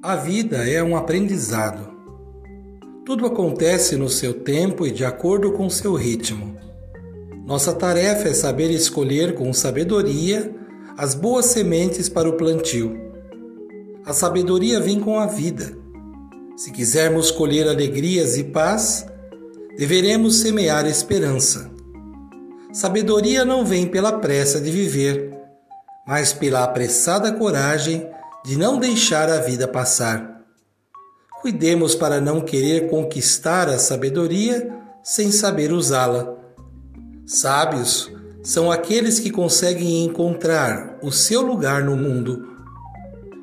A vida é um aprendizado. Tudo acontece no seu tempo e de acordo com seu ritmo. Nossa tarefa é saber escolher com sabedoria as boas sementes para o plantio. A sabedoria vem com a vida. Se quisermos colher alegrias e paz, deveremos semear esperança. Sabedoria não vem pela pressa de viver, mas pela apressada coragem de não deixar a vida passar. Cuidemos para não querer conquistar a sabedoria sem saber usá-la. Sábios são aqueles que conseguem encontrar o seu lugar no mundo,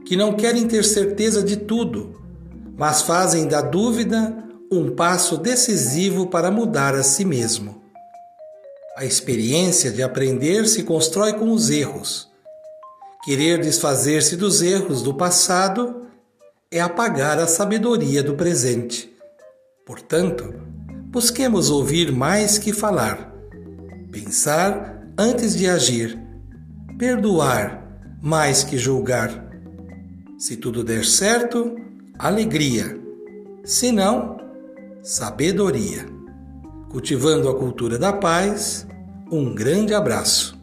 que não querem ter certeza de tudo, mas fazem da dúvida um passo decisivo para mudar a si mesmo. A experiência de aprender se constrói com os erros Querer desfazer-se dos erros do passado é apagar a sabedoria do presente. Portanto, busquemos ouvir mais que falar, pensar antes de agir, perdoar mais que julgar. Se tudo der certo, alegria. Se não, sabedoria. Cultivando a cultura da paz, um grande abraço.